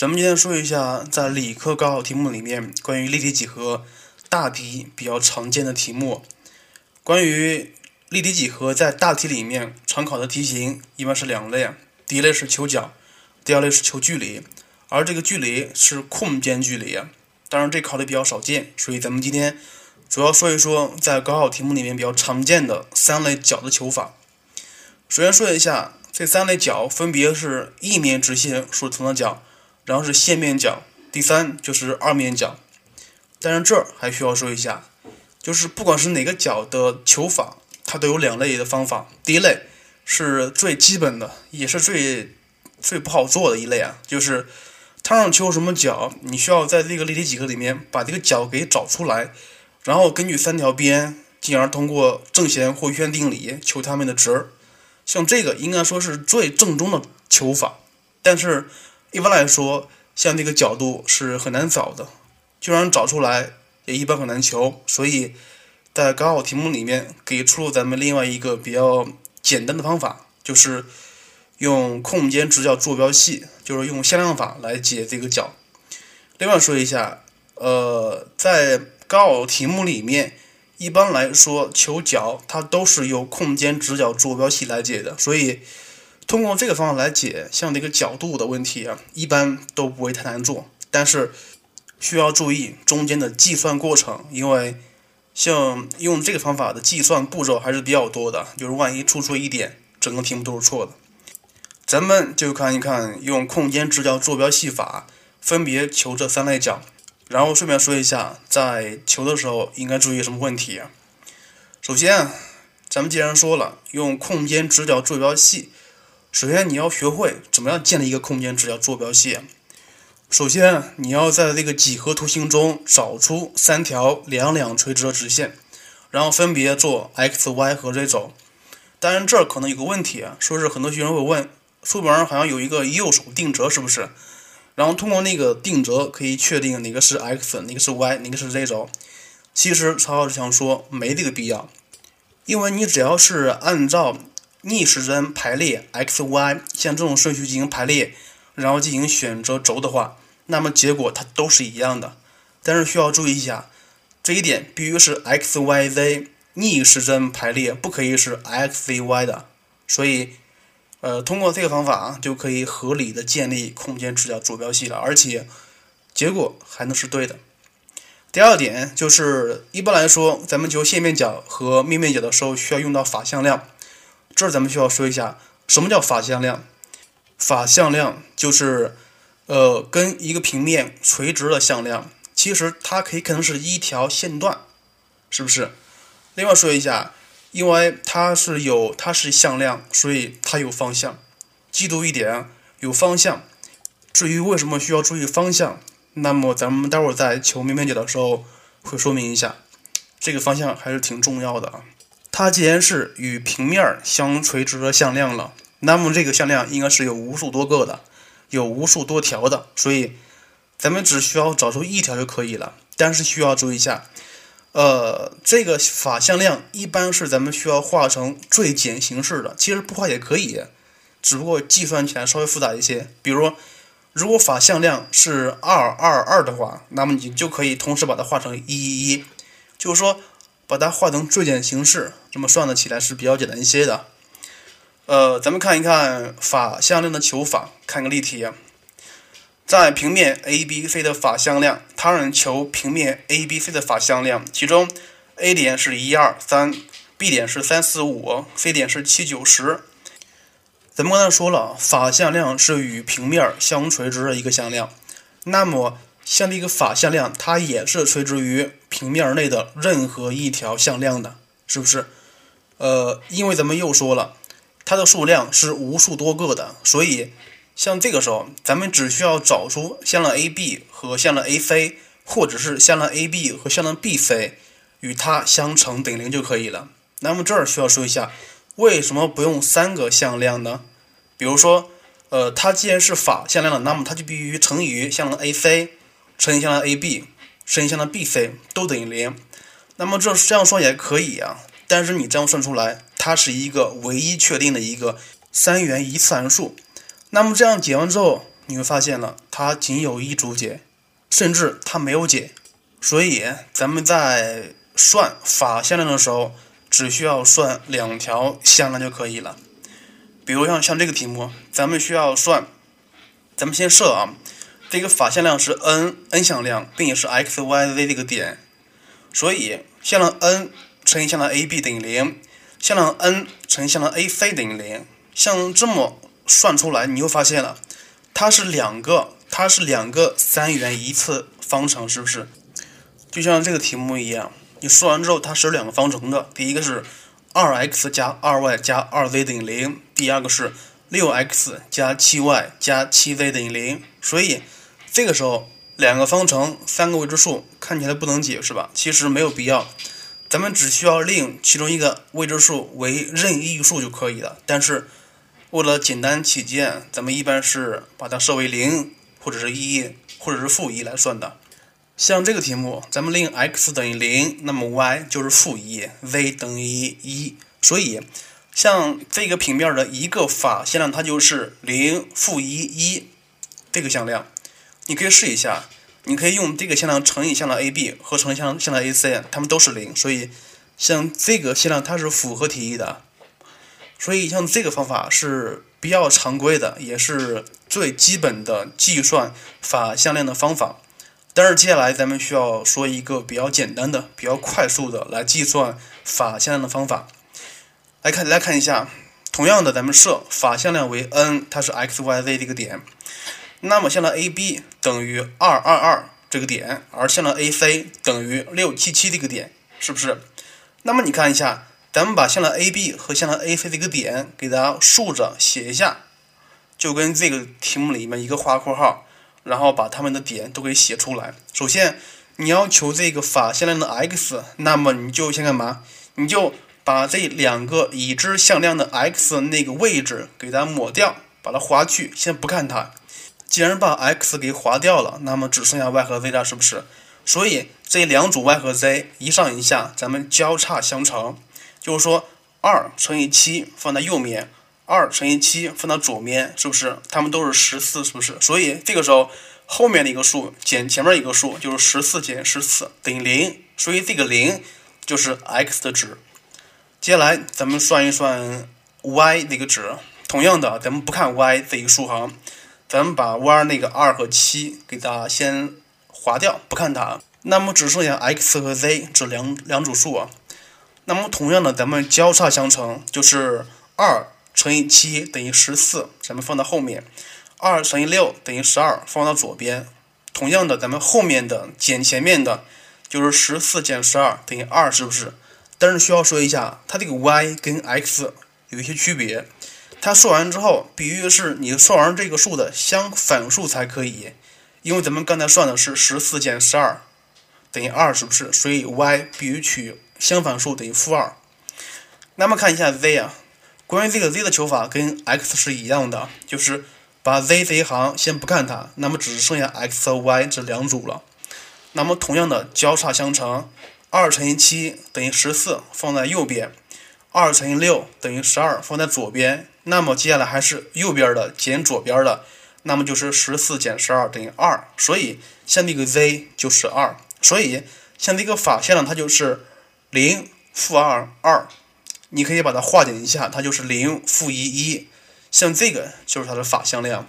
咱们今天说一下，在理科高考题目里面关于立体几何大题比较常见的题目。关于立体几何在大题里面常考的题型一般是两类，第一类是求角，第二类是求距离。而这个距离是空间距离，当然这考的比较少见，所以咱们今天主要说一说在高考题目里面比较常见的三类角的求法。首先说一下这三类角分别是一面直线所成的角。然后是线面角，第三就是二面角。但是这儿还需要说一下，就是不管是哪个角的求法，它都有两类的方法。第一类是最基本的，也是最最不好做的一类啊，就是它让求什么角，你需要在这个立体几何里面把这个角给找出来，然后根据三条边，进而通过正弦或余弦定理求它们的值。像这个应该说是最正宗的求法，但是。一般来说，像这个角度是很难找的，就算找出来，也一般很难求。所以在高考题目里面给出了咱们另外一个比较简单的方法，就是用空间直角坐标系，就是用向量法来解这个角。另外说一下，呃，在高考题目里面，一般来说求角，它都是用空间直角坐标系来解的，所以。通过这个方法来解，像这个角度的问题啊，一般都不会太难做。但是需要注意中间的计算过程，因为像用这个方法的计算步骤还是比较多的，就是万一出错一点，整个题目都是错的。咱们就看一看用空间直角坐标系法分别求这三类角，然后顺便说一下，在求的时候应该注意什么问题啊？首先，咱们既然说了用空间直角坐标系。首先，你要学会怎么样建立一个空间直角坐标系。首先，你要在这个几何图形中找出三条两两垂直的直线，然后分别做 x、y 和 z 轴。当然，这儿可能有个问题，说是很多学生会问，书本上好像有一个右手定折，是不是？然后通过那个定折可以确定哪个是 x，哪个是 y，哪个是 z 轴。其实曹老师想说，没这个必要，因为你只要是按照。逆时针排列 x、y，像这种顺序进行排列，然后进行选择轴的话，那么结果它都是一样的。但是需要注意一下，这一点必须是 x、y、z 逆时针排列，不可以是 x、z、y 的。所以，呃，通过这个方法啊，就可以合理的建立空间直角坐标系了，而且结果还能是对的。第二点就是，一般来说，咱们求线面角和面面角的时候，需要用到法向量。这儿咱们需要说一下，什么叫法向量？法向量就是，呃，跟一个平面垂直的向量。其实它可以可能是一条线段，是不是？另外说一下，因为它是有它是向量，所以它有方向。记住一点，有方向。至于为什么需要注意方向，那么咱们待会儿在求面面角的时候会说明一下。这个方向还是挺重要的啊。它既然是与平面相垂直的向量了，那么这个向量应该是有无数多个的，有无数多条的，所以咱们只需要找出一条就可以了。但是需要注意一下，呃，这个法向量一般是咱们需要画成最简形式的，其实不画也可以，只不过计算起来稍微复杂一些。比如，如果法向量是二二二的话，那么你就可以同时把它画成一一一，就是说。把它画成最简形式，这么算的起来是比较简单一些的。呃，咱们看一看法向量的求法，看个例题。在平面 ABC 的法向量，它让你求平面 ABC 的法向量，其中 A 点是一二三，B 点是三四五，C 点是七九十。咱们刚才说了，法向量是与平面相垂直的一个向量，那么。像这个法向量，它也是垂直于平面内的任何一条向量的，是不是？呃，因为咱们又说了，它的数量是无数多个的，所以像这个时候，咱们只需要找出向量 AB 和向量 AC，或者是向量 AB 和向量 BC 与它相乘等于零就可以了。那么这儿需要说一下，为什么不用三个向量呢？比如说，呃，它既然是法向量的，那么它就必须乘以向量 AC。乘以向量 AB，乘以向量 BC 都等于零，那么这这样说也可以啊，但是你这样算出来，它是一个唯一确定的一个三元一次函数。那么这样解完之后，你会发现了，它仅有一组解，甚至它没有解。所以咱们在算法向量的时候，只需要算两条向量就可以了。比如像像这个题目，咱们需要算，咱们先设啊，这个法向量是 n n 向量，并且是 x y z 这个点，所以向量 n 乘以向量 a b 等于零，向量 n 乘以向量 a c 等于零。像这么算出来，你会发现了，它是两个，它是两个三元一次方程，是不是？就像这个题目一样，你说完之后，它是有两个方程的。第一个是二 x 加二 y 加二 z 等于零，第二个是六 x 加七 y 加七 z 等于零。所以这个时候，两个方程三个未知数看起来不能解，是吧？其实没有必要，咱们只需要令其中一个未知数为任意数就可以了。但是为了简单起见，咱们一般是把它设为零，或者是一，或者是负一来算的。像这个题目，咱们令 x 等于零，那么 y 就是负一，z 等于一。所以，像这个平面的一个法向量，它就是零、负一、一这个向量。你可以试一下，你可以用这个向量乘以向量 ab 和乘向向量 ac，它们都是零。所以，像这个向量它是符合题意的。所以，像这个方法是比较常规的，也是最基本的计算法向量的方法。但是接下来咱们需要说一个比较简单的、比较快速的来计算法向量的方法。来看，来看一下，同样的，咱们设法向量为 n，它是 x y z 这个点，那么向量 ab 等于二二二这个点，而向量 ac 等于六七七这个点，是不是？那么你看一下，咱们把向量 ab 和向量 ac 这个点给它竖着写一下，就跟这个题目里面一个画括号。然后把它们的点都给写出来。首先，你要求这个法向量的 x，那么你就先干嘛？你就把这两个已知向量的 x 那个位置给它抹掉，把它划去，先不看它。既然把 x 给划掉了，那么只剩下 y 和 z 了，是不是？所以这两组 y 和 z 一上一下，咱们交叉相乘，就是说二乘以七放在右面。二乘以七放到左面，是不是？它们都是十四，是不是？所以这个时候后面的一个数减前面一个数，就是十四减十四等于零。所以这个零就是 x 的值。接下来咱们算一算 y 的一个值。同样的，咱们不看 y 这一竖行，咱们把 y 那个二和七给它先划掉，不看它。那么只剩下 x 和 z 这两两组数啊。那么同样的，咱们交叉相乘，就是二。乘以七等于十四，咱们放到后面；二乘以六等于十二，放到左边。同样的，咱们后面的减前面的，就是十四减十二等于二，是不是？但是需要说一下，它这个 y 跟 x 有一些区别。它算完之后，比喻是你算完这个数的相反数才可以，因为咱们刚才算的是十四减十二等于二，是不是？所以 y 必须取相反数等于负二。那么看一下 z 啊。关于这个 z 的求法跟 x 是一样的，就是把 z 这一行先不看它，那么只剩下 x 和 y 这两组了。那么同样的交叉相乘，二乘以七等于十四，放在右边；二乘以六等于十二，放在左边。那么接下来还是右边的减左边的，那么就是十四减十二等于二。所以像这个 z 就是二。所以像这个法向量它就是零负二二。你可以把它化简一下，它就是零负一一，像这个就是它的法向量。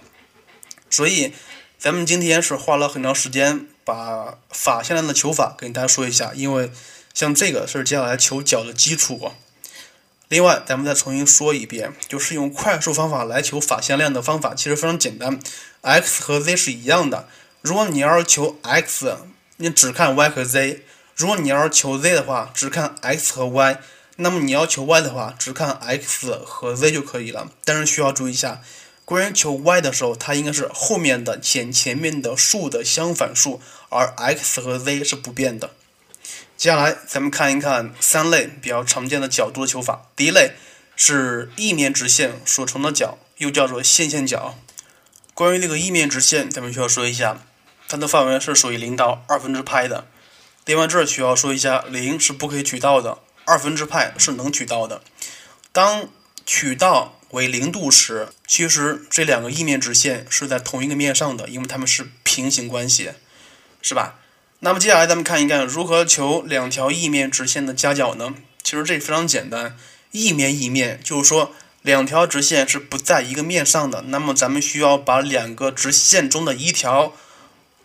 所以，咱们今天是花了很长时间把法向量的求法跟大家说一下，因为像这个是接下来求角的基础。另外，咱们再重新说一遍，就是用快速方法来求法向量的方法其实非常简单，x 和 z 是一样的。如果你要是求 x，你只看 y 和 z；如果你要是求 z 的话，只看 x 和 y。那么你要求 y 的话，只看 x 和 z 就可以了。但是需要注意一下，关于求 y 的时候，它应该是后面的减前面的数的相反数，而 x 和 z 是不变的。接下来咱们看一看三类比较常见的角度的求法。第一类是异面直线所成的角，又叫做线线角。关于这个异面直线，咱们需要说一下，它的范围是属于零到二分之派的。另外这儿需要说一下，零是不可以取到的。二分之派是能取到的。当取到为零度时，其实这两个异面直线是在同一个面上的，因为它们是平行关系，是吧？那么接下来咱们看一看如何求两条异面直线的夹角呢？其实这非常简单，异面异面就是说两条直线是不在一个面上的，那么咱们需要把两个直线中的一条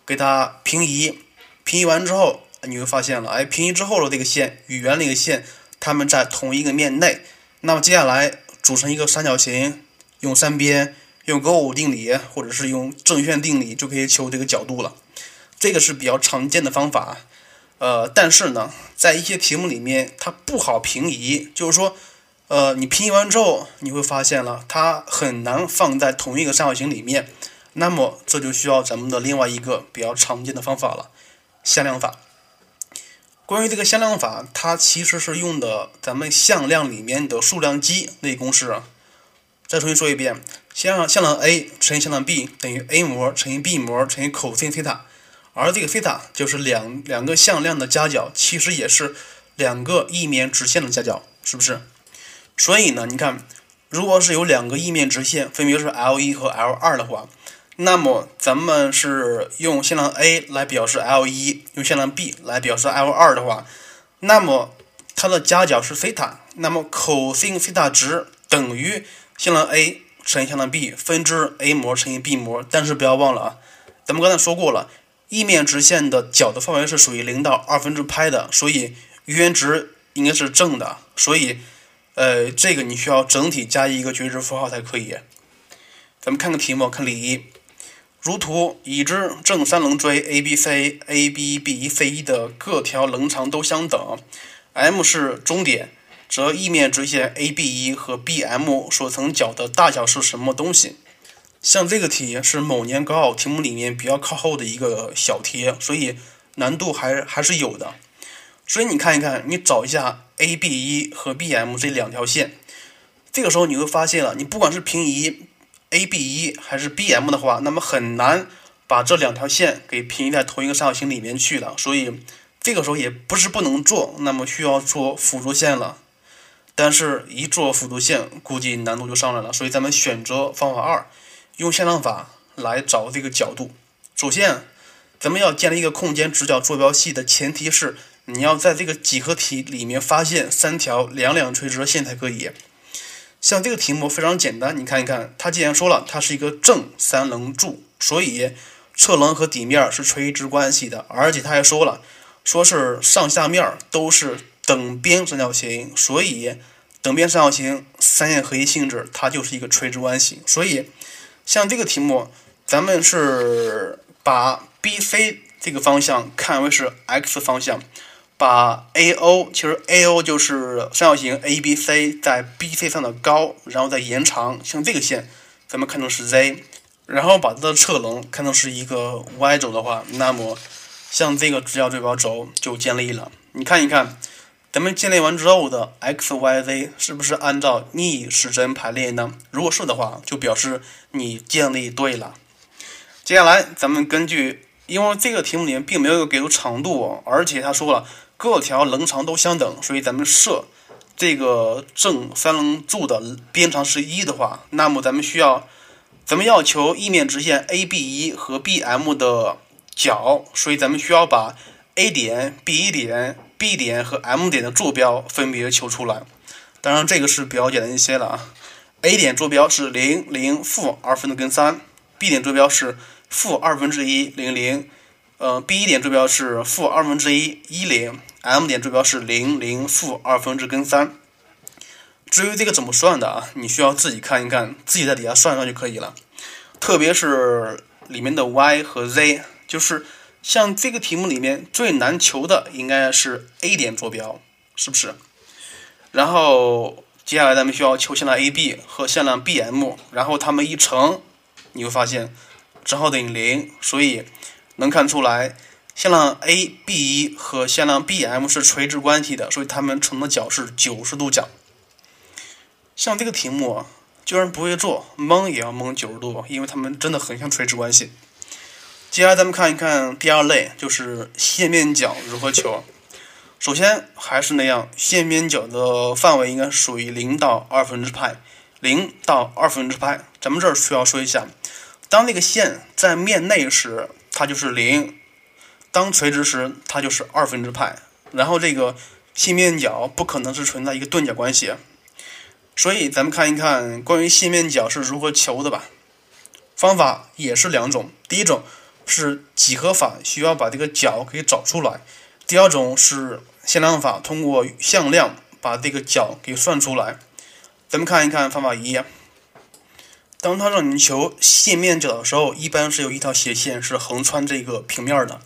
给它平移，平移完之后，你会发现了，哎，平移之后的这个线与原那个线，它们在同一个面内，那么接下来组成一个三角形，用三边，用勾股定理或者是用正弦定理就可以求这个角度了。这个是比较常见的方法，呃，但是呢，在一些题目里面它不好平移，就是说，呃，你平移完之后，你会发现了它很难放在同一个三角形里面，那么这就需要咱们的另外一个比较常见的方法了，向量法。关于这个向量法，它其实是用的咱们向量里面的数量积那公式。再重新说一遍，向量向量 a 乘以向量 b 等于 a 模乘以 b 模乘以 cos 西塔。而这个西塔就是两两个向量的夹角，其实也是两个异面直线的夹角，是不是？所以呢，你看，如果是有两个异面直线，分别是 L 一和 L 二的话，那么咱们是用向量 a 来表示 L 一，用向量 b 来表示 L 二的话，那么它的夹角是西塔，那么 cos 西塔值等于向量 a 乘以向量 b 分之 a 模乘以 b 模，但是不要忘了啊，咱们刚才说过了。异面直线的角的范围是属于零到二分之派的，所以余弦值应该是正的，所以，呃，这个你需要整体加一个绝对值符号才可以。咱们看个题目，看例一，如图，已知正三棱锥 ABC、AB、B、C 1的各条棱长都相等，M 是中点，则异面直线 A B 1和 BM 所成角的大小是什么东西？像这个题是某年高考题目里面比较靠后的一个小题，所以难度还还是有的。所以你看一看，你找一下 A B 一和 B M 这两条线，这个时候你会发现了，你不管是平移 A B 一还是 B M 的话，那么很难把这两条线给平移在同一个三角形里面去了。所以这个时候也不是不能做，那么需要做辅助线了。但是，一做辅助线，估计难度就上来了。所以咱们选择方法二。用向量法来找这个角度。首先，咱们要建立一个空间直角坐标系的前提是，你要在这个几何体里面发现三条两两垂直的线才可以。像这个题目非常简单，你看一看，它既然说了它是一个正三棱柱，所以侧棱和底面是垂直关系的，而且它还说了，说是上下面都是等边三角形，所以等边三角形三线合一性质，它就是一个垂直关系，所以。像这个题目，咱们是把 B C 这个方向看为是 x 方向，把 A O 其实 A O 就是三角形 A B C 在 B C 上的高，然后再延长，像这个线咱们看成是 Z，然后把它的侧棱看成是一个 Y 轴的话，那么像这个直角坐标轴就建立了。你看一看。咱们建立完之后的 x、y、z 是不是按照逆时针排列呢？如果是的话，就表示你建立对了。接下来，咱们根据，因为这个题目里面并没有给出长度，而且他说了各条棱长都相等，所以咱们设这个正三棱柱的边长是一的话，那么咱们需要，咱们要求异面直线 AB 一和 BM 的角，所以咱们需要把 A 点、B 一点。B 点和 M 点的坐标分别求出来，当然这个是比较简单一些了啊。A 点坐标是零零负二分之根三，B 点坐标是负二分之一零零，呃，B 点坐标是负二分之一一零，M 点坐标是零零负二分之根三。至于这个怎么算的啊，你需要自己看一看，自己在底下算一算就可以了。特别是里面的 Y 和 Z，就是。像这个题目里面最难求的应该是 A 点坐标，是不是？然后接下来咱们需要求向量 AB 和向量 BM，然后它们一乘，你会发现正好等于零，所以能看出来向量 AB 一和向量 BM 是垂直关系的，所以它们成的角是九十度角。像这个题目，就算不会做，蒙也要蒙九十度，因为它们真的很像垂直关系。接下来咱们看一看第二类，就是线面角如何求。首先还是那样，线面角的范围应该属于零到二分之派，零到二分之派。咱们这儿需要说一下，当那个线在面内时，它就是零；当垂直时，它就是二分之派。然后这个线面角不可能是存在一个钝角关系，所以咱们看一看关于线面角是如何求的吧。方法也是两种，第一种是几何法，需要把这个角给找出来；第二种是向量法，通过向量把这个角给算出来。咱们看一看方法一。当它让你求线面角的时候，一般是有一条斜线是横穿这个平面的，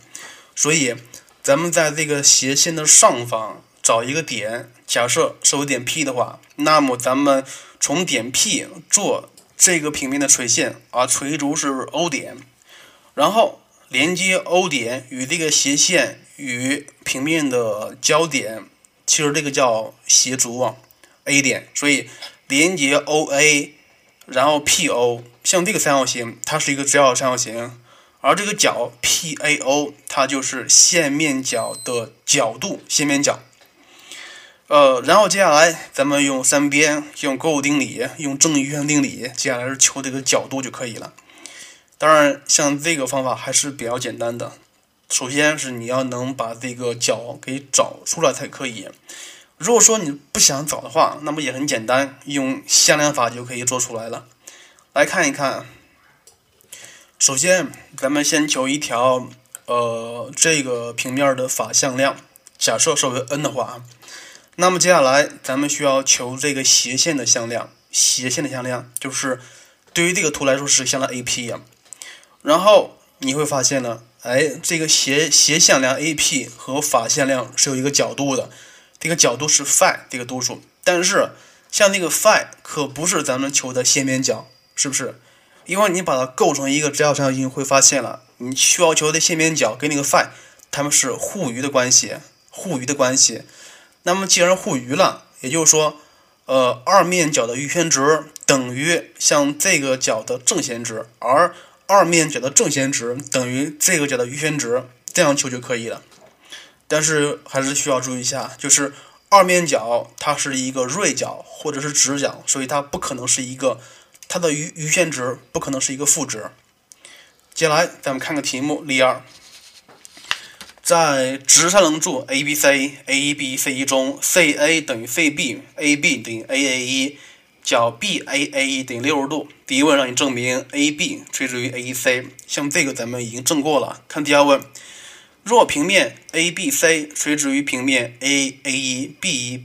所以咱们在这个斜线的上方找一个点，假设是有点 P 的话，那么咱们从点 P 做这个平面的垂线，啊，垂足是 O 点，然后连接 O 点与这个斜线与平面的交点，其实这个叫斜足啊，A 点，所以连接 OA。然后 PO 像这个三角形，它是一个直角三角形，而这个角 PAO 它就是线面角的角度，线面角。呃，然后接下来咱们用三边，用勾股定理，用正余弦定理，接下来是求这个角度就可以了。当然，像这个方法还是比较简单的。首先是你要能把这个角给找出来才可以。如果说你不想找的话，那么也很简单，用向量法就可以做出来了。来看一看，首先咱们先求一条呃这个平面的法向量，假设设为 n 的话，那么接下来咱们需要求这个斜线的向量，斜线的向量就是对于这个图来说是向量 AP 呀。然后你会发现呢，哎，这个斜斜向量 AP 和法向量是有一个角度的。这个角度是 phi 这个度数，但是像那个 phi 可不是咱们求的线面角，是不是？因为你把它构成一个直角三角形，会发现了，你需要求的线面角跟那个 phi 它们是互余的关系，互余的关系。那么既然互余了，也就是说，呃，二面角的余弦值等于像这个角的正弦值，而二面角的正弦值等于这个角的余弦值，这样求就可以了。但是还是需要注意一下，就是二面角它是一个锐角或者是直角，所以它不可能是一个它的余余弦值不可能是一个负值。接下来咱们看个题目，例二，在直三棱柱 ABC，AEB，CE 中，CA 等于 CB，AB 等于 AA1，角 BAA1 等于六十度。第一问让你证明 AB 垂直于 AEC，像这个咱们已经证过了。看第二问。若平面 ABC 垂直于平面 AAE，BE，B，AB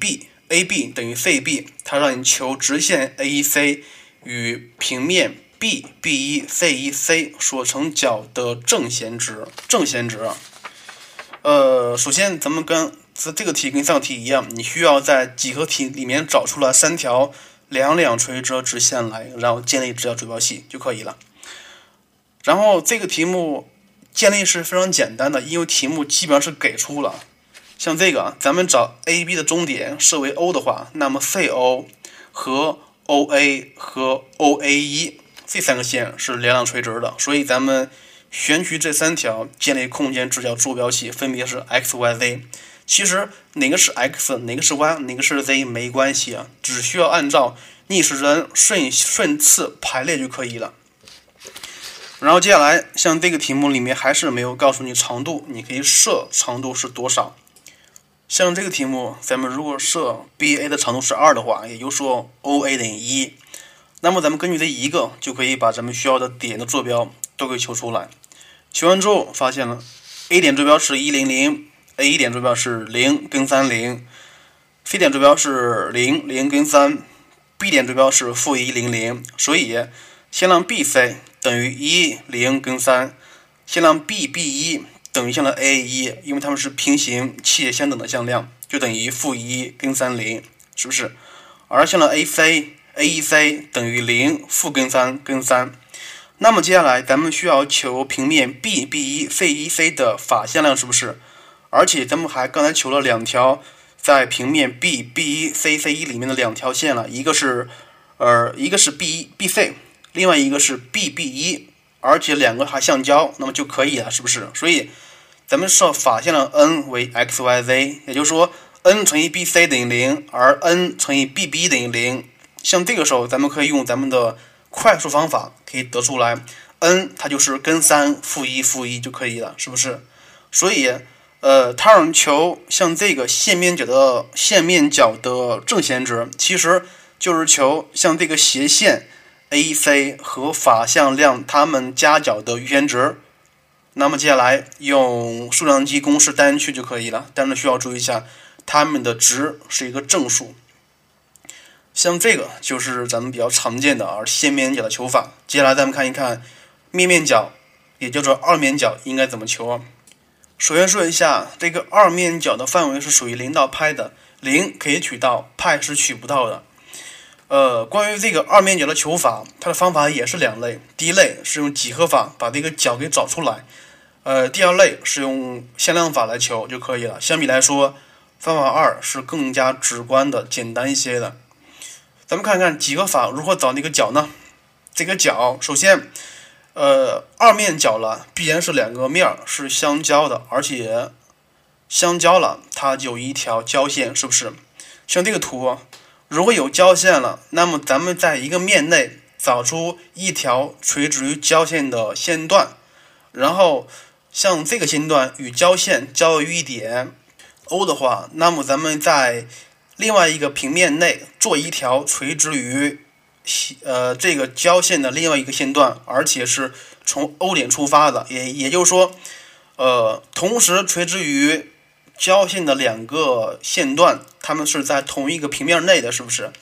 等于 CB，它让你求直线 AEC 与平面 BBE，CEC 所成角的正弦值。正弦值，呃，首先咱们跟这这个题跟上题一样，你需要在几何体里面找出来三条两两垂直直线来，然后建立直角坐标系就可以了。然后这个题目。建立是非常简单的，因为题目基本上是给出了。像这个，咱们找 AB 的中点设为 O 的话，那么 CO 和 OA 和 OA1 这三个线是两两垂直的，所以咱们选取这三条建立空间直角坐标系，分别是 x、y、z。其实哪个是 x，哪个是 y，哪个是 z 没关系啊，只需要按照逆时针顺顺次排列就可以了。然后接下来，像这个题目里面还是没有告诉你长度，你可以设长度是多少。像这个题目，咱们如果设 BA 的长度是二的话，也就是说 OA 等于一，那么咱们根据这一个就可以把咱们需要的点的坐标都给求出来。求完之后，发现了 A 点坐标是一零零，A 点坐标是零跟三零，C 点坐标是零零跟三，B 点坐标是负一零零，所以先让 BC。等于一零跟三，向量 B B 一等于向量 A 一，因为它们是平行且相等的向量，就等于负一跟三零，是不是？而向量 A C A 一 C 等于零负跟三跟三，那么接下来咱们需要求平面 B B 一 C 一 C 的法向量，是不是？而且咱们还刚才求了两条在平面 B B 一 C C 一里面的两条线了，一个是呃一个是 B 一 B C。另外一个是 B B 一，而且两个还相交，那么就可以了，是不是？所以咱们设法向量 n 为 x y z，也就是说 n 乘以 B C 等于零，而 n 乘以 B B 等于零，像这个时候，咱们可以用咱们的快速方法可以得出来，n 它就是根三负一负一就可以了，是不是？所以，呃，它让求像这个线面角的线面角的正弦值，其实就是求像这个斜线 AC 和法向量它们夹角的余弦值。那么接下来用数量级公式单去就可以了，但是需要注意一下，它们的值是一个正数。像这个就是咱们比较常见的而线面角的求法。接下来咱们看一看面面角，也叫做二面角应该怎么求。首先说一下，这个二面角的范围是属于零到派的，零可以取到，派是取不到的。呃，关于这个二面角的求法，它的方法也是两类。第一类是用几何法把这个角给找出来，呃，第二类是用向量法来求就可以了。相比来说，方法二是更加直观的、简单一些的。咱们看看几何法如何找那个角呢？这个角，首先，呃，二面角了，必然是两个面是相交的，而且相交了，它就一条交线，是不是？像这个图，如果有交线了，那么咱们在一个面内找出一条垂直于交线的线段，然后像这个线段与交线交于一点 O 的话，那么咱们在另外一个平面内做一条垂直于呃这个交线的另外一个线段，而且是从 O 点出发的，也也就是说，呃，同时垂直于交线的两个线段，它们是在同一个平面内的，是不是？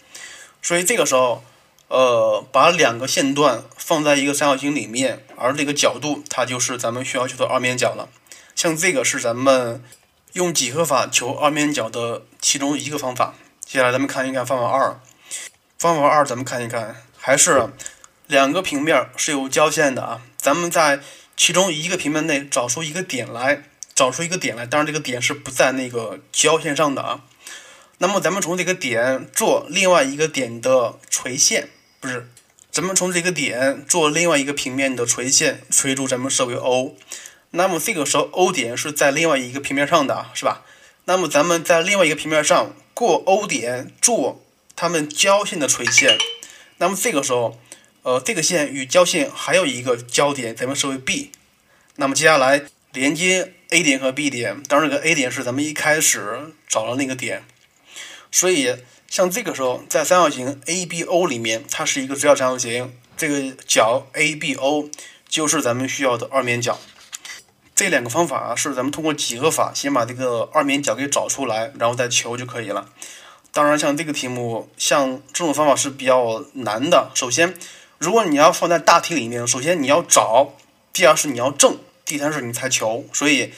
所以这个时候，呃，把两个线段放在一个三角形里面，而这个角度它就是咱们需要求的二面角了。像这个是咱们。用几何法求二面角的其中一个方法。接下来咱们看一看方法二。方法二咱们看一看，还是两个平面是有交线的啊。咱们在其中一个平面内找出一个点来，找出一个点来。当然这个点是不在那个交线上的啊。那么咱们从这个点做另外一个点的垂线，不是，咱们从这个点做另外一个平面的垂线，垂足咱们设为 O。那么这个时候，O 点是在另外一个平面上的，是吧？那么咱们在另外一个平面上过 O 点做它们交线的垂线。那么这个时候，呃，这个线与交线还有一个交点，咱们设为 B。那么接下来连接 A 点和 B 点，当然这个 A 点是咱们一开始找的那个点。所以像这个时候，在三角形 ABO 里面，它是一个直角三角形，这个角 ABO 就是咱们需要的二面角。这两个方法，是咱们通过几何法先把这个二面角给找出来，然后再求就可以了。当然，像这个题目，像这种方法是比较难的。首先，如果你要放在大题里面，首先你要找，第二是你要证，第三是你才求。所以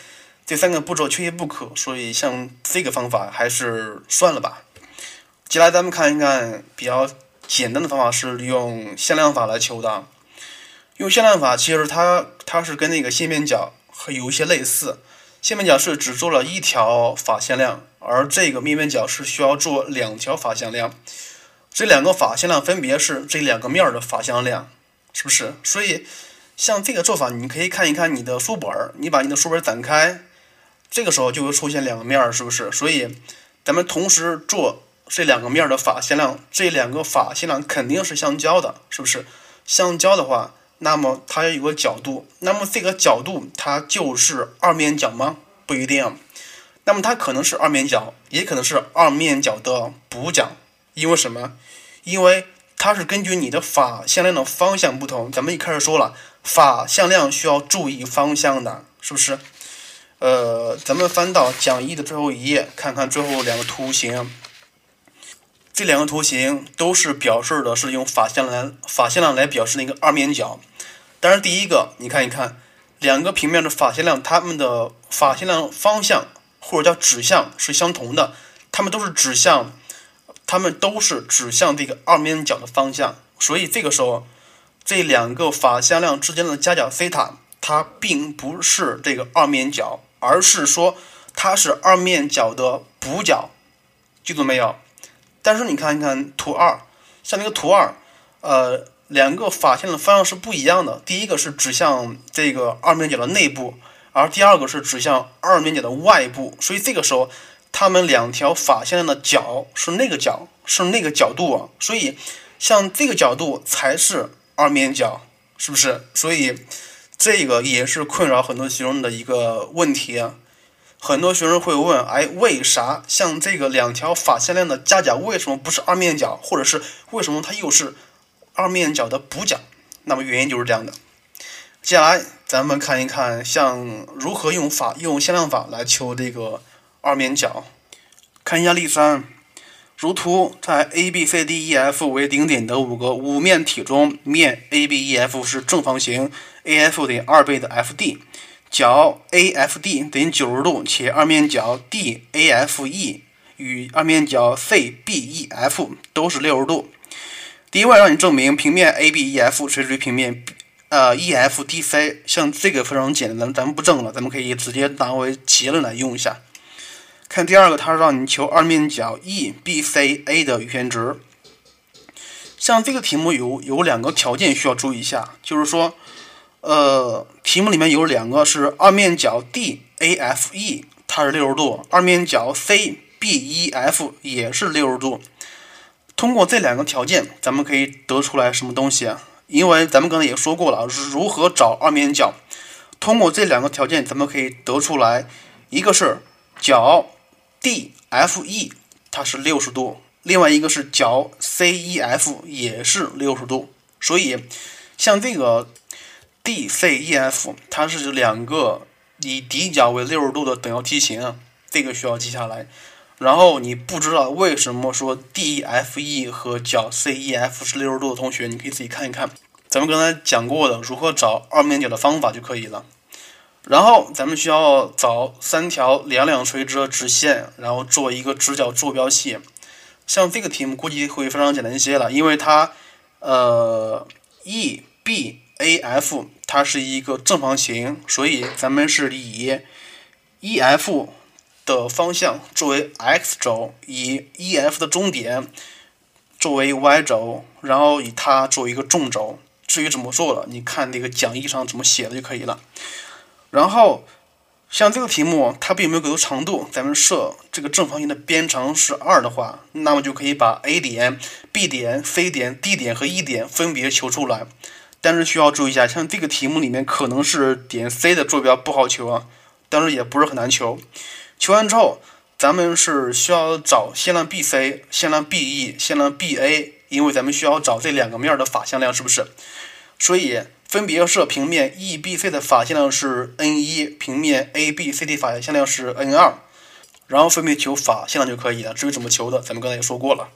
这三个步骤缺一不可。所以像这个方法还是算了吧。接下来咱们看一看比较简单的方法，是用向量法来求的。用向量法，其实它它是跟那个线面角。和有一些类似，线面角是只做了一条法向量，而这个面面角是需要做两条法向量。这两个法向量分别是这两个面的法向量，是不是？所以像这个做法，你可以看一看你的书本儿，你把你的书本展开，这个时候就会出现两个面儿，是不是？所以咱们同时做这两个面的法向量，这两个法向量肯定是相交的，是不是？相交的话。那么它有个角度，那么这个角度它就是二面角吗？不一定。那么它可能是二面角，也可能是二面角的补角。因为什么？因为它是根据你的法向量的方向不同。咱们一开始说了，法向量需要注意方向的，是不是？呃，咱们翻到讲义的最后一页，看看最后两个图形。这两个图形都是表示的是用法向量法向量来表示那个二面角。当然，第一个你看一看，两个平面的法向量，它们的法向量方向或者叫指向是相同的，它们都是指向，它们都是指向这个二面角的方向。所以这个时候，这两个法向量之间的夹角西塔，它并不是这个二面角，而是说它是二面角的补角，记住没有？但是你看一看图二，像那个图二，呃，两个法线的方向是不一样的。第一个是指向这个二面角的内部，而第二个是指向二面角的外部。所以这个时候，它们两条法线的角是那个角，是那个角度啊，所以像这个角度才是二面角，是不是？所以这个也是困扰很多学生的一个问题啊。很多学生会问：哎，为啥像这个两条法线量的夹角为什么不是二面角，或者是为什么它又是二面角的补角？那么原因就是这样的。接下来咱们看一看，像如何用法用向量法来求这个二面角。看一下例三，如图，在 A B C D E F 为顶点的五个五面体中，面 A B E F 是正方形，A F 等于二倍的 F D。角 AFD 等于九十度，且二面角 DAFE 与二面角 CBEF 都是六十度。第一问让你证明平面 ABEF 垂直于平面呃 EFDC，像这个非常简单，咱们不证了，咱们可以直接拿为结论来用一下。看第二个，它让你求二面角 EBCA 的余弦值。像这个题目有有两个条件需要注意一下，就是说。呃，题目里面有两个是二面角 DAFE，它是六十度；二面角 CBEF 也是六十度。通过这两个条件，咱们可以得出来什么东西啊？因为咱们刚才也说过了，如何找二面角。通过这两个条件，咱们可以得出来，一个是角 DFE 它是六十度，另外一个是角 CEF 也是六十度。所以，像这个。DCEF 它是两个以底角为六十度的等腰梯形，这个需要记下来。然后你不知道为什么说 DFE 和角 CEF 是六十度的同学，你可以自己看一看，咱们刚才讲过的如何找二面角的方法就可以了。然后咱们需要找三条两两垂直的直线，然后做一个直角坐标系。像这个题目估计会非常简单一些了，因为它呃 EBAF。它是一个正方形，所以咱们是以 E F 的方向作为 x 轴，以 E F 的中点作为 y 轴，然后以它作为一个纵轴。至于怎么做了，你看那个讲义上怎么写的就可以了。然后像这个题目，它并没有给出长度，咱们设这个正方形的边长是二的话，那么就可以把 A 点、B 点、C 点、D 点和 E 点分别求出来。但是需要注意一下，像这个题目里面可能是点 C 的坐标不好求啊，但是也不是很难求。求完之后，咱们是需要找线量 BC、线量 BE、线量 BA，因为咱们需要找这两个面的法向量，是不是？所以分别设平面 EBC 的法向量是 n 一，平面 ABCD 法向量是 n 二，然后分别求法向量就可以了。至于怎么求的，咱们刚才也说过了。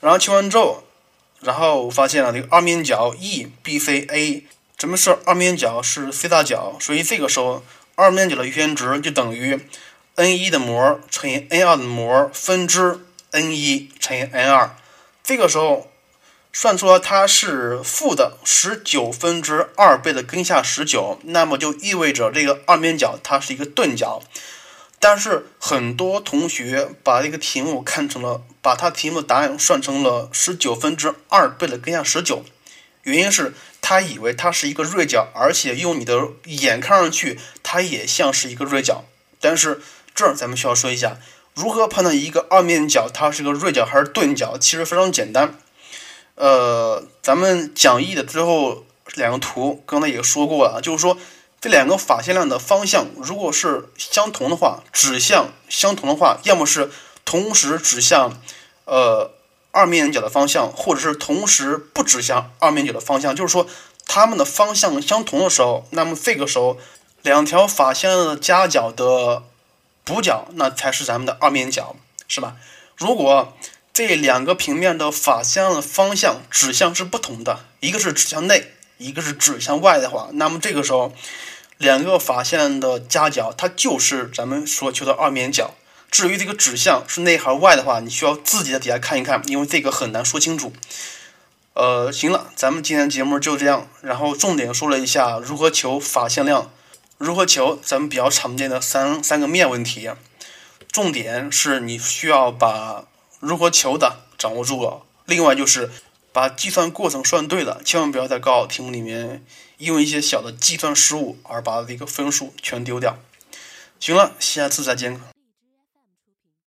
然后求完之后。然后发现了这个二面角 EBCA，咱们是二面角是 C 大角，所以这个时候二面角的余弦值就等于 n 一的模乘以 n 二的模分之 n 一乘以 n 二。这个时候算出来它是负的十九分之二倍的根下十九，那么就意味着这个二面角它是一个钝角。但是很多同学把这个题目看成了，把它题目答案算成了十九分之二倍的根下十九，原因是他以为它是一个锐角，而且用你的眼看上去它也像是一个锐角。但是这儿咱们需要说一下，如何判断一个二面角它是个锐角还是钝角，其实非常简单。呃，咱们讲义的最后两个图刚才也说过了，就是说。这两个法向量的方向如果是相同的话，指向相同的话，要么是同时指向呃二面角的方向，或者是同时不指向二面角的方向。就是说，它们的方向相同的时候，那么这个时候两条法向量的夹角的补角，那才是咱们的二面角，是吧？如果这两个平面的法向的方向指向是不同的，一个是指向内，一个是指向外的话，那么这个时候。两个法线的夹角，它就是咱们所求的二面角。至于这个指向是内还是外的话，你需要自己在底下看一看，因为这个很难说清楚。呃，行了，咱们今天节目就这样，然后重点说了一下如何求法向量，如何求咱们比较常见的三三个面问题。重点是你需要把如何求的掌握住了，另外就是把计算过程算对了，千万不要在高考题目里面。因为一些小的计算失误而把这个分数全丢掉。行了，下次再见。